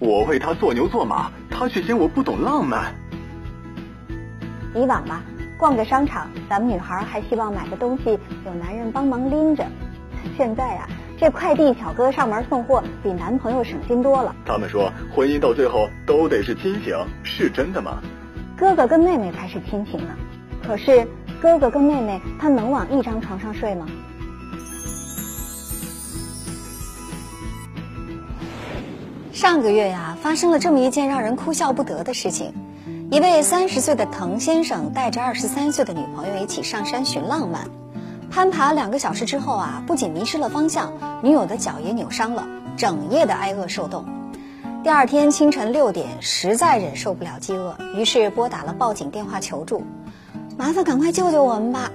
我为他做牛做马，他却嫌我不懂浪漫。以往吧，逛个商场，咱们女孩还希望买个东西有男人帮忙拎着。现在呀，这快递小哥上门送货比男朋友省心多了。他们说婚姻到最后都得是亲情，是真的吗？哥哥跟妹妹才是亲情呢。可是哥哥跟妹妹，他能往一张床上睡吗？上个月呀，发生了这么一件让人哭笑不得的事情。一位三十岁的滕先生带着二十三岁的女朋友一起上山寻浪漫，攀爬两个小时之后啊，不仅迷失了方向，女友的脚也扭伤了，整夜的挨饿受冻。第二天清晨六点，实在忍受不了饥饿，于是拨打了报警电话求助。麻烦赶快救救我们吧！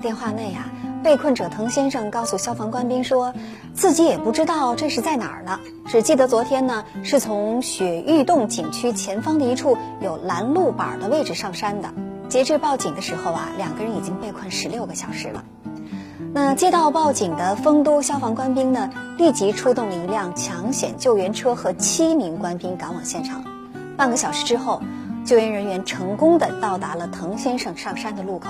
电话内啊，被困者滕先生告诉消防官兵说，自己也不知道这是在哪儿呢，只记得昨天呢是从雪玉洞景区前方的一处有拦路板的位置上山的。截至报警的时候啊，两个人已经被困十六个小时了。那接到报警的丰都消防官兵呢，立即出动了一辆抢险救援车和七名官兵赶往现场。半个小时之后。救援人员成功的到达了滕先生上山的路口。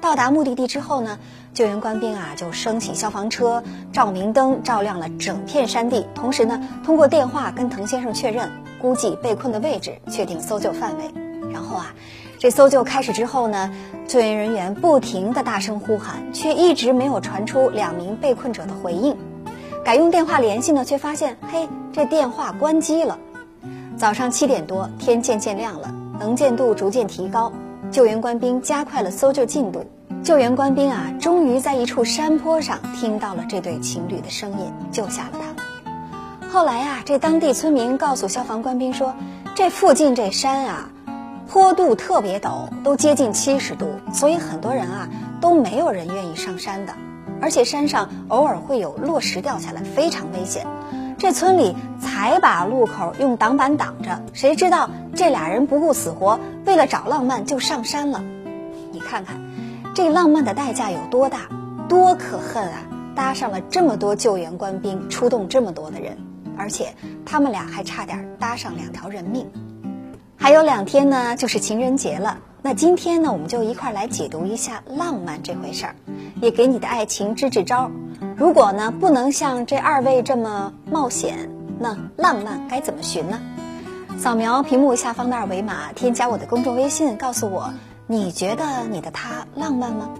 到达目的地之后呢，救援官兵啊就升起消防车、照明灯，照亮了整片山地。同时呢，通过电话跟滕先生确认，估计被困的位置，确定搜救范围。然后啊，这搜救开始之后呢，救援人员不停的大声呼喊，却一直没有传出两名被困者的回应。改用电话联系呢，却发现，嘿，这电话关机了。早上七点多，天渐渐亮了。能见度逐渐提高，救援官兵加快了搜救进度。救援官兵啊，终于在一处山坡上听到了这对情侣的声音，救下了他们。后来啊，这当地村民告诉消防官兵说，这附近这山啊，坡度特别陡，都接近七十度，所以很多人啊都没有人愿意上山的，而且山上偶尔会有落石掉下来，非常危险。这村里才把路口用挡板挡着，谁知道这俩人不顾死活，为了找浪漫就上山了。你看看，这浪漫的代价有多大，多可恨啊！搭上了这么多救援官兵，出动这么多的人，而且他们俩还差点搭上两条人命。还有两天呢，就是情人节了。那今天呢，我们就一块来解读一下浪漫这回事儿，也给你的爱情支支招。如果呢不能像这二位这么冒险，那浪漫该怎么寻呢？扫描屏幕下方的二维码，添加我的公众微信，告诉我你觉得你的他浪漫吗？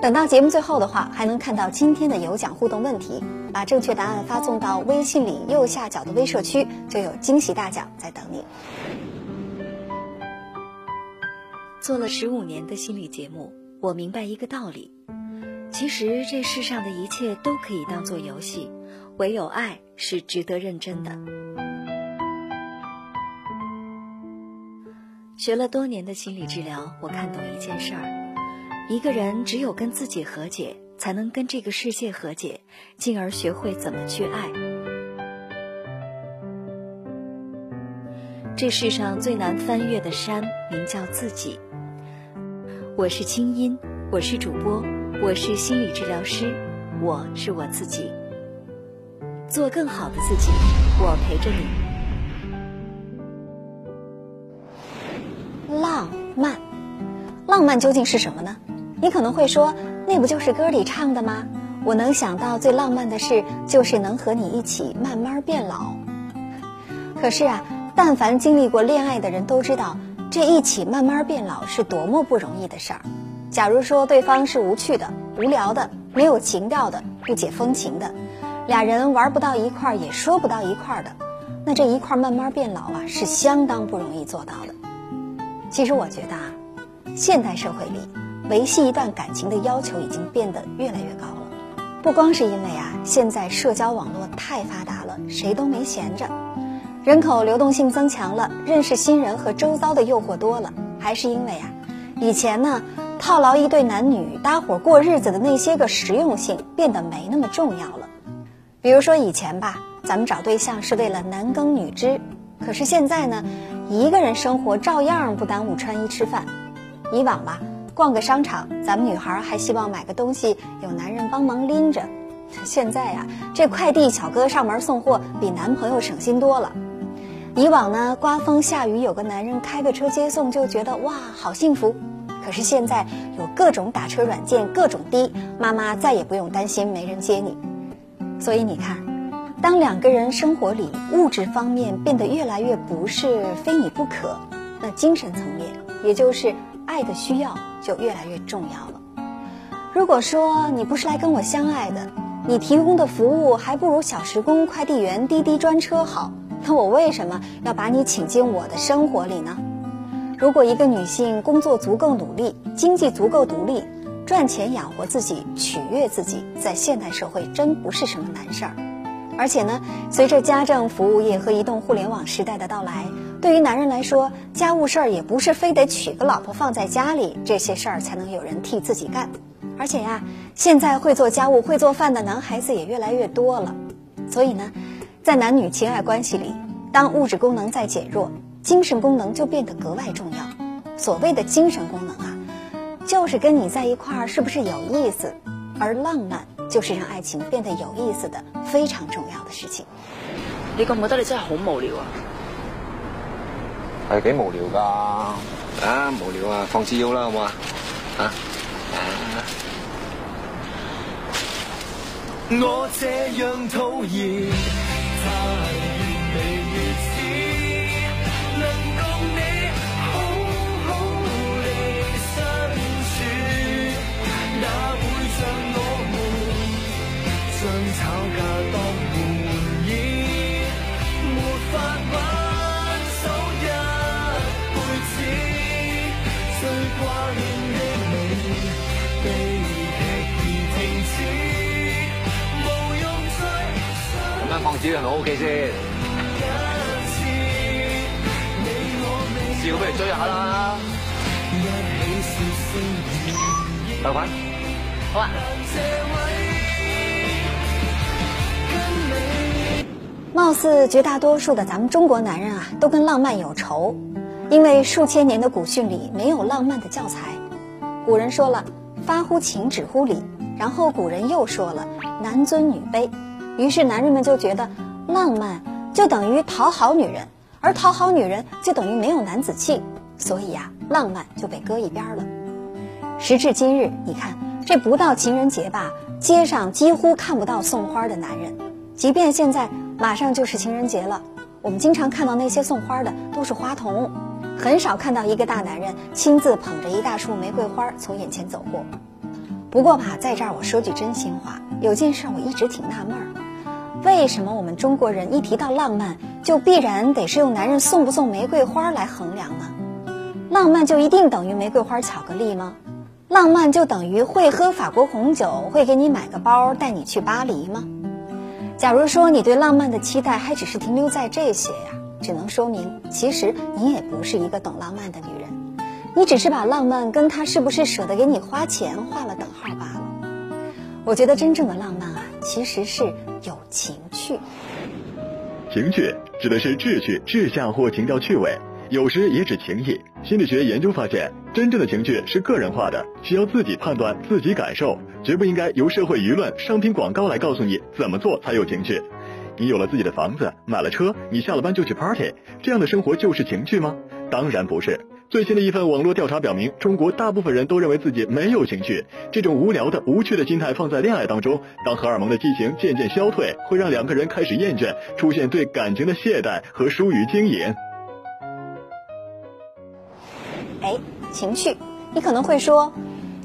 等到节目最后的话，还能看到今天的有奖互动问题，把正确答案发送到微信里右下角的微社区，就有惊喜大奖在等你。做了十五年的心理节目，我明白一个道理。其实这世上的一切都可以当做游戏，唯有爱是值得认真的。学了多年的心理治疗，我看懂一件事儿：一个人只有跟自己和解，才能跟这个世界和解，进而学会怎么去爱。这世上最难翻越的山，名叫自己。我是清音，我是主播。我是心理治疗师，我是我自己，做更好的自己，我陪着你。漫，浪漫究竟是什么呢？你可能会说，那不就是歌里唱的吗？我能想到最浪漫的事，就是能和你一起慢慢变老。可是啊，但凡经历过恋爱的人都知道，这一起慢慢变老是多么不容易的事儿。假如说对方是无趣的、无聊的、没有情调的、不解风情的，俩人玩不到一块儿，也说不到一块儿的，那这一块慢慢变老啊，是相当不容易做到的。其实我觉得啊，现代社会里维系一段感情的要求已经变得越来越高了，不光是因为啊，现在社交网络太发达了，谁都没闲着，人口流动性增强了，认识新人和周遭的诱惑多了，还是因为啊，以前呢。套牢一对男女搭伙过日子的那些个实用性变得没那么重要了。比如说以前吧，咱们找对象是为了男耕女织，可是现在呢，一个人生活照样不耽误穿衣吃饭。以往吧，逛个商场，咱们女孩还希望买个东西有男人帮忙拎着。现在呀，这快递小哥上门送货比男朋友省心多了。以往呢，刮风下雨有个男人开个车接送就觉得哇好幸福，可是现在有各种打车软件，各种滴，妈妈再也不用担心没人接你。所以你看，当两个人生活里物质方面变得越来越不是非你不可，那精神层面，也就是爱的需要就越来越重要了。如果说你不是来跟我相爱的，你提供的服务还不如小时工、快递员、滴滴专车好。那我为什么要把你请进我的生活里呢？如果一个女性工作足够努力，经济足够独立，赚钱养活自己，取悦自己，在现代社会真不是什么难事儿。而且呢，随着家政服务业和移动互联网时代的到来，对于男人来说，家务事儿也不是非得娶个老婆放在家里，这些事儿才能有人替自己干。而且呀，现在会做家务、会做饭的男孩子也越来越多了，所以呢。在男女情爱关系里，当物质功能在减弱，精神功能就变得格外重要。所谓的精神功能啊，就是跟你在一块儿是不是有意思，而浪漫就是让爱情变得有意思的非常重要的事情。你觉唔觉得你真系好无聊啊？系几无聊噶？啊，无聊啊，放次腰啦，好唔好啊？啊？我这样讨厌。放子係咪 O K 先？試過不如追下啦。豆粉，好啊。貌似绝大多数的咱们中国男人啊，都跟浪漫有仇，因为数千年的古训里没有浪漫的教材。古人说了“发乎情，止乎礼”，然后古人又说了“男尊女卑”。于是男人们就觉得，浪漫就等于讨好女人，而讨好女人就等于没有男子气，所以呀，浪漫就被搁一边了。时至今日，你看这不到情人节吧，街上几乎看不到送花的男人。即便现在马上就是情人节了，我们经常看到那些送花的都是花童，很少看到一个大男人亲自捧着一大束玫瑰花从眼前走过。不过吧，在这儿我说句真心话，有件事我一直挺纳闷儿。为什么我们中国人一提到浪漫，就必然得是用男人送不送玫瑰花来衡量呢？浪漫就一定等于玫瑰花巧克力吗？浪漫就等于会喝法国红酒，会给你买个包，带你去巴黎吗？假如说你对浪漫的期待还只是停留在这些呀，只能说明其实你也不是一个懂浪漫的女人，你只是把浪漫跟他是不是舍得给你花钱画了等号罢了。我觉得真正的浪漫啊，其实是。有情趣，情趣指的是志趣、志向或情调趣味，有时也指情谊。心理学研究发现，真正的情趣是个人化的，需要自己判断、自己感受，绝不应该由社会舆论、商品广告来告诉你怎么做才有情趣。你有了自己的房子，买了车，你下了班就去 party，这样的生活就是情趣吗？当然不是。最新的一份网络调查表明，中国大部分人都认为自己没有情趣。这种无聊的、无趣的心态放在恋爱当中，当荷尔蒙的激情渐渐消退，会让两个人开始厌倦，出现对感情的懈怠和疏于经营。哎，情趣，你可能会说，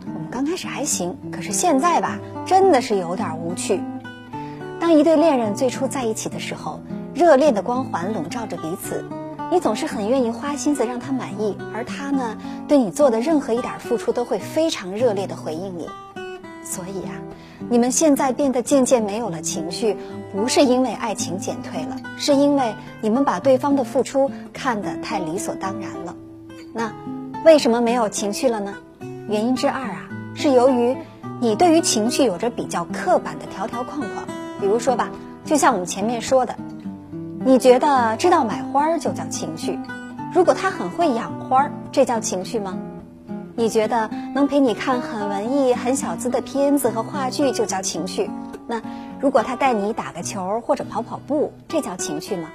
我们刚开始还行，可是现在吧，真的是有点无趣。当一对恋人最初在一起的时候，热恋的光环笼罩着彼此。你总是很愿意花心思让他满意，而他呢，对你做的任何一点付出都会非常热烈的回应你。所以啊，你们现在变得渐渐没有了情绪，不是因为爱情减退了，是因为你们把对方的付出看得太理所当然了。那为什么没有情绪了呢？原因之二啊，是由于你对于情绪有着比较刻板的条条框框。比如说吧，就像我们前面说的。你觉得知道买花就叫情趣？如果他很会养花，这叫情趣吗？你觉得能陪你看很文艺、很小资的片子和话剧就叫情趣？那如果他带你打个球或者跑跑步，这叫情趣吗？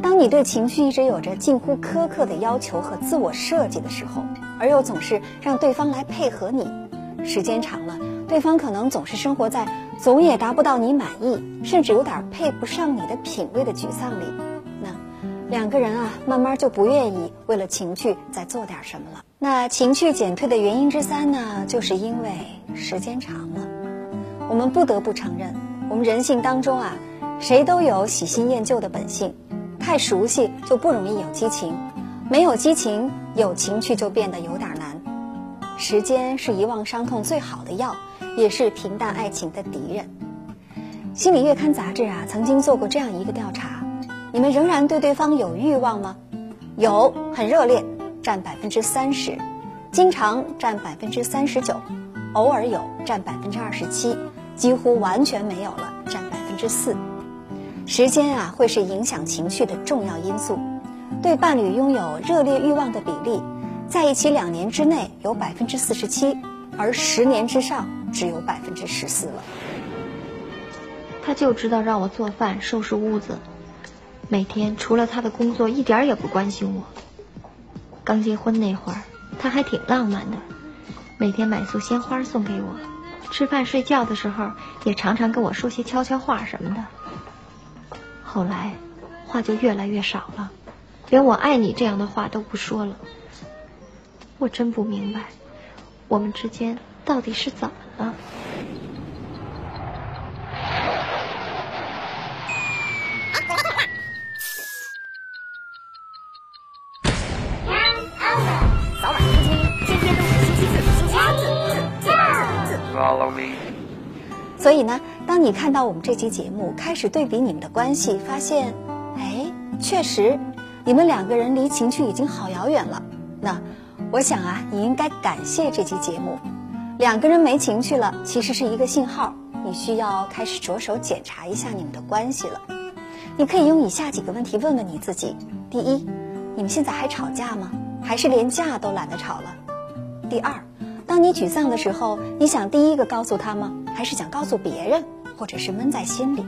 当你对情绪一直有着近乎苛刻的要求和自我设计的时候，而又总是让对方来配合你，时间长了，对方可能总是生活在总也达不到你满意，甚至有点配不上你的品味的沮丧里。那两个人啊，慢慢就不愿意为了情趣再做点什么了。那情趣减退的原因之三呢，就是因为时间长了。我们不得不承认，我们人性当中啊，谁都有喜新厌旧的本性。太熟悉就不容易有激情，没有激情，有情趣就变得有点难。时间是遗忘伤痛最好的药，也是平淡爱情的敌人。心理月刊杂志啊，曾经做过这样一个调查：你们仍然对对方有欲望吗？有，很热烈，占百分之三十；经常占百分之三十九；偶尔有，占百分之二十七；几乎完全没有了，占百分之四。时间啊，会是影响情绪的重要因素。对伴侣拥有热烈欲望的比例，在一起两年之内有百分之四十七，而十年之上只有百分之十四了。他就知道让我做饭、收拾屋子，每天除了他的工作，一点也不关心我。刚结婚那会儿，他还挺浪漫的，每天买束鲜花送给我，吃饭睡觉的时候也常常跟我说些悄悄话什么的。后来，话就越来越少了，连“我爱你”这样的话都不说了。我真不明白，我们之间到底是怎么了？扫码星期一，天天都是星期四，星期四，四四四。Follow me。所以呢，当你看到我们这期节目开始对比你们的关系，发现，哎，确实，你们两个人离情趣已经好遥远了。那，我想啊，你应该感谢这期节目。两个人没情趣了，其实是一个信号，你需要开始着手检查一下你们的关系了。你可以用以下几个问题问问你自己：第一，你们现在还吵架吗？还是连架都懒得吵了？第二，当你沮丧的时候，你想第一个告诉他吗？还是想告诉别人，或者是闷在心里？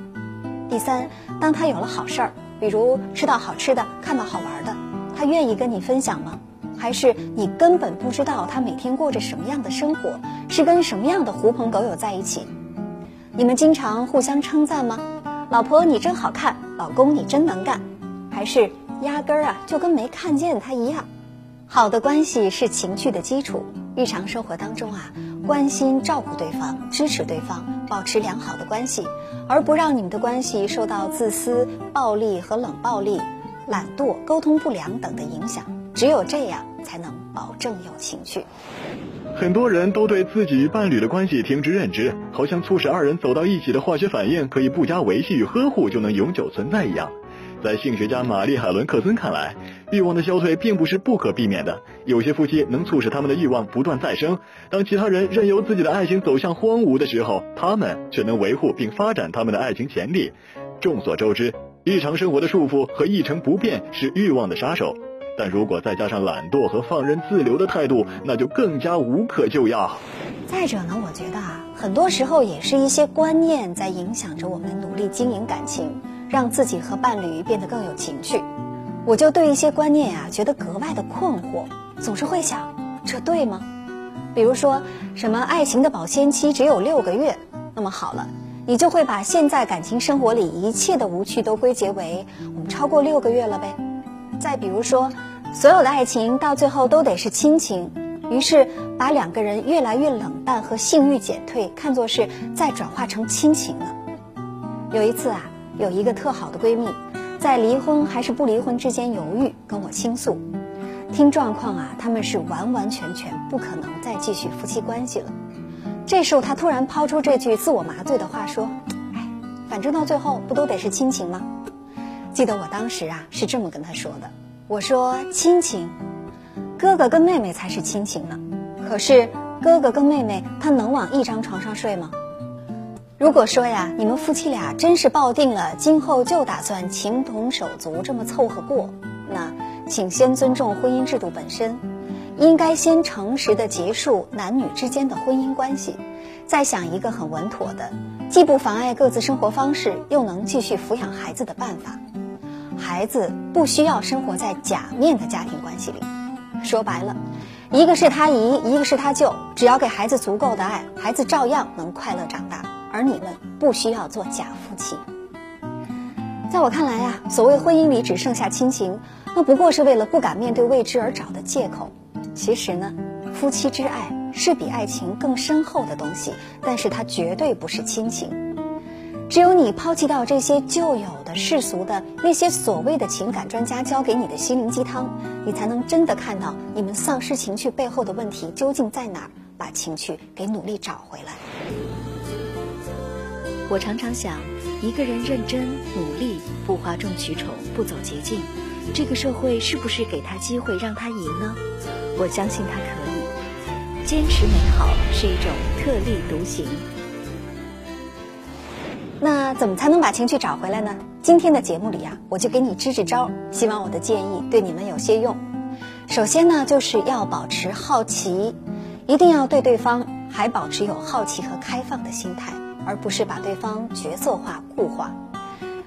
第三，当他有了好事儿，比如吃到好吃的、看到好玩的，他愿意跟你分享吗？还是你根本不知道他每天过着什么样的生活，是跟什么样的狐朋狗友在一起？你们经常互相称赞吗？老婆你真好看，老公你真能干，还是压根儿啊就跟没看见他一样？好的关系是情趣的基础。日常生活当中啊，关心照顾对方，支持对方，保持良好的关系，而不让你们的关系受到自私、暴力和冷暴力、懒惰、沟通不良等的影响。只有这样，才能保证有情趣。很多人都对自己与伴侣的关系停止认知，好像促使二人走到一起的化学反应可以不加维系与呵护就能永久存在一样。在性学家玛丽·海伦·克森看来，欲望的消退并不是不可避免的。有些夫妻能促使他们的欲望不断再生，当其他人任由自己的爱情走向荒芜的时候，他们却能维护并发展他们的爱情潜力。众所周知，日常生活的束缚和一成不变是欲望的杀手，但如果再加上懒惰和放任自流的态度，那就更加无可救药。再者呢，我觉得啊，很多时候也是一些观念在影响着我们努力经营感情。让自己和伴侣变得更有情趣，我就对一些观念呀觉得格外的困惑，总是会想，这对吗？比如说什么爱情的保鲜期只有六个月，那么好了，你就会把现在感情生活里一切的无趣都归结为我们超过六个月了呗。再比如说，所有的爱情到最后都得是亲情，于是把两个人越来越冷淡和性欲减退看作是再转化成亲情了。有一次啊。有一个特好的闺蜜，在离婚还是不离婚之间犹豫，跟我倾诉。听状况啊，他们是完完全全不可能再继续夫妻关系了。这时候她突然抛出这句自我麻醉的话说：“哎，反正到最后不都得是亲情吗？”记得我当时啊是这么跟她说的：“我说亲情，哥哥跟妹妹才是亲情呢。可是哥哥跟妹妹他能往一张床上睡吗？”如果说呀，你们夫妻俩真是抱定了今后就打算情同手足这么凑合过，那请先尊重婚姻制度本身，应该先诚实的结束男女之间的婚姻关系，再想一个很稳妥的，既不妨碍各自生活方式，又能继续抚养孩子的办法。孩子不需要生活在假面的家庭关系里。说白了，一个是他姨，一个是他舅，只要给孩子足够的爱，孩子照样能快乐长大。而你们不需要做假夫妻。在我看来啊，所谓婚姻里只剩下亲情，那不过是为了不敢面对未知而找的借口。其实呢，夫妻之爱是比爱情更深厚的东西，但是它绝对不是亲情。只有你抛弃掉这些旧有世俗的那些所谓的情感专家教给你的心灵鸡汤，你才能真的看到你们丧失情趣背后的问题究竟在哪儿，把情趣给努力找回来。我常常想，一个人认真努力，不哗众取宠，不走捷径，这个社会是不是给他机会让他赢呢？我相信他可以。坚持美好是一种特立独行。怎么才能把情趣找回来呢？今天的节目里啊，我就给你支支招，希望我的建议对你们有些用。首先呢，就是要保持好奇，一定要对对方还保持有好奇和开放的心态。而不是把对方角色化、固化。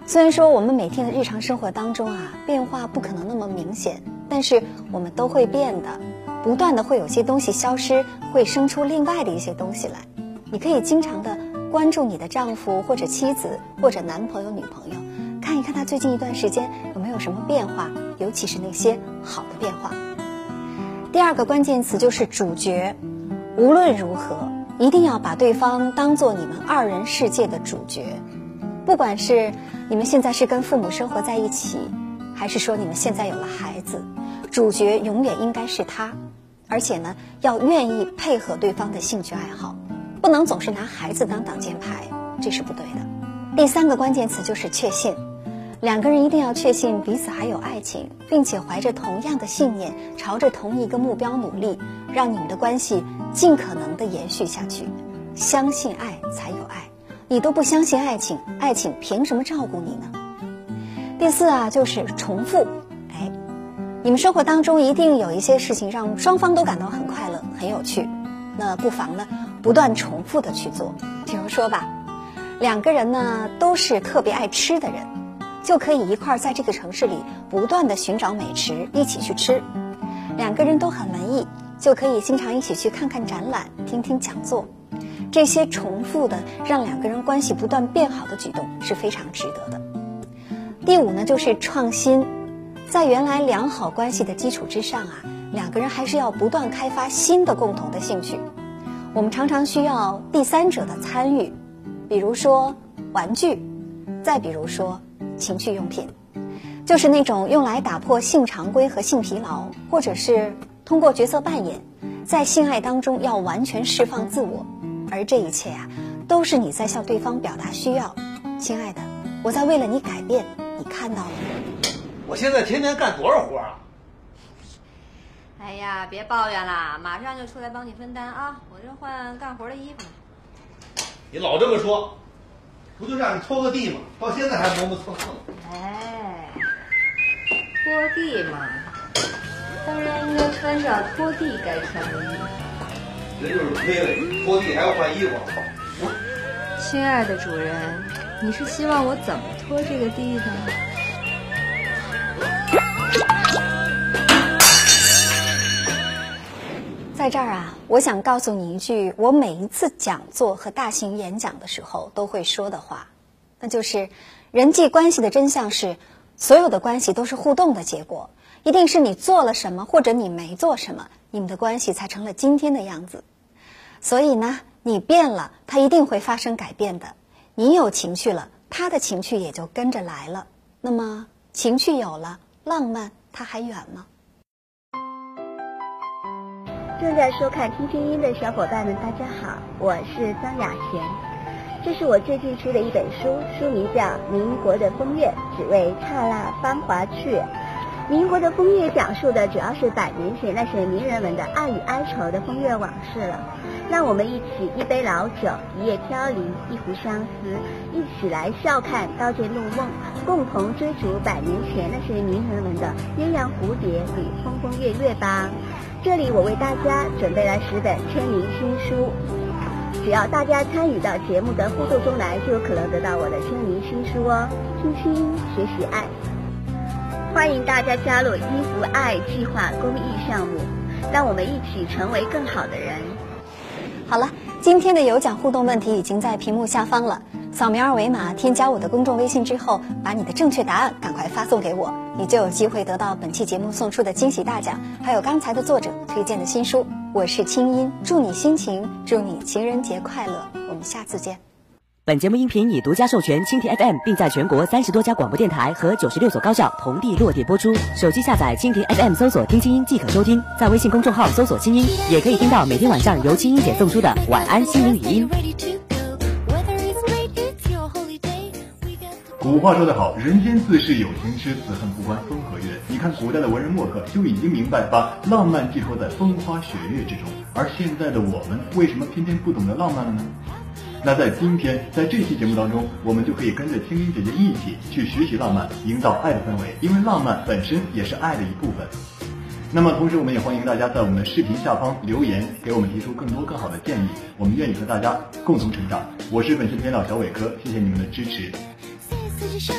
虽然说我们每天的日常生活当中啊，变化不可能那么明显，但是我们都会变的，不断的会有些东西消失，会生出另外的一些东西来。你可以经常的关注你的丈夫或者妻子或者男朋友、女朋友，看一看他最近一段时间有没有什么变化，尤其是那些好的变化。第二个关键词就是主角，无论如何。一定要把对方当做你们二人世界的主角，不管是你们现在是跟父母生活在一起，还是说你们现在有了孩子，主角永远应该是他，而且呢，要愿意配合对方的兴趣爱好，不能总是拿孩子当挡箭牌，这是不对的。第三个关键词就是确信，两个人一定要确信彼此还有爱情，并且怀着同样的信念，朝着同一个目标努力，让你们的关系。尽可能的延续下去，相信爱才有爱，你都不相信爱情，爱情凭什么照顾你呢？第四啊，就是重复，哎，你们生活当中一定有一些事情让双方都感到很快乐、很有趣，那不妨呢，不断重复的去做。比如说吧，两个人呢都是特别爱吃的人，就可以一块在这个城市里不断的寻找美食，一起去吃。两个人都很文艺。就可以经常一起去看看展览、听听讲座，这些重复的让两个人关系不断变好的举动是非常值得的。第五呢，就是创新，在原来良好关系的基础之上啊，两个人还是要不断开发新的共同的兴趣。我们常常需要第三者的参与，比如说玩具，再比如说情趣用品，就是那种用来打破性常规和性疲劳，或者是。通过角色扮演，在性爱当中要完全释放自我，而这一切啊，都是你在向对方表达需要。亲爱的，我在为了你改变，你看到了吗？我现在天天干多少活啊？哎呀，别抱怨啦，马上就出来帮你分担啊！我这换干活的衣服呢。你老这么说，不就让你拖个地吗？到现在还磨磨蹭蹭。哎，拖地嘛。当然应该穿上拖地该穿的衣服。人就是亏了，拖地还要换衣服。亲爱的主人，你是希望我怎么拖这个地呢？在这儿啊，我想告诉你一句，我每一次讲座和大型演讲的时候都会说的话，那就是：人际关系的真相是，所有的关系都是互动的结果。一定是你做了什么，或者你没做什么，你们的关系才成了今天的样子。所以呢，你变了，他一定会发生改变的。你有情绪了，他的情绪也就跟着来了。那么情趣有了，浪漫它还远吗？正在收看《听听音》的小伙伴们，大家好，我是张雅贤。这是我最近出的一本书，书名叫《民国的风月》，只为刹那芳华去。民国的风月讲述的主要是百年前那些名人们的爱与哀愁的风月往事了。让我们一起一杯老酒，一夜飘零，一壶相思，一起来笑看《刀剑入梦》，共同追逐百年前那些名人们的鸳鸯蝴蝶与风风月月吧。这里我为大家准备了十本签名新书，只要大家参与到节目的互动中来，就有可能得到我的签名新书哦。听心学习爱。欢迎大家加入“伊芙爱计划”公益项目，让我们一起成为更好的人。好了，今天的有奖互动问题已经在屏幕下方了。扫描二维码，添加我的公众微信之后，把你的正确答案赶快发送给我，你就有机会得到本期节目送出的惊喜大奖，还有刚才的作者推荐的新书。我是清音，祝你心情，祝你情人节快乐。我们下次见。本节目音频已独家授权蜻蜓 FM，并在全国三十多家广播电台和九十六所高校同地落地播出。手机下载蜻蜓 FM，搜索“听清音”即可收听。在微信公众号搜索“清音”，也可以听到每天晚上由清音姐送出的晚安心灵语音。古话说得好，人间自是有情痴，此恨不关风和月。你看，古代的文人墨客就已经明白，把浪漫寄托在风花雪月之中，而现在的我们，为什么偏偏不懂得浪漫了呢？那在今天，在这期节目当中，我们就可以跟着青音姐姐一起去学习浪漫，营造爱的氛围，因为浪漫本身也是爱的一部分。那么，同时我们也欢迎大家在我们的视频下方留言，给我们提出更多更好的建议，我们愿意和大家共同成长。我是本期编导小伟哥，谢谢你们的支持。谢谢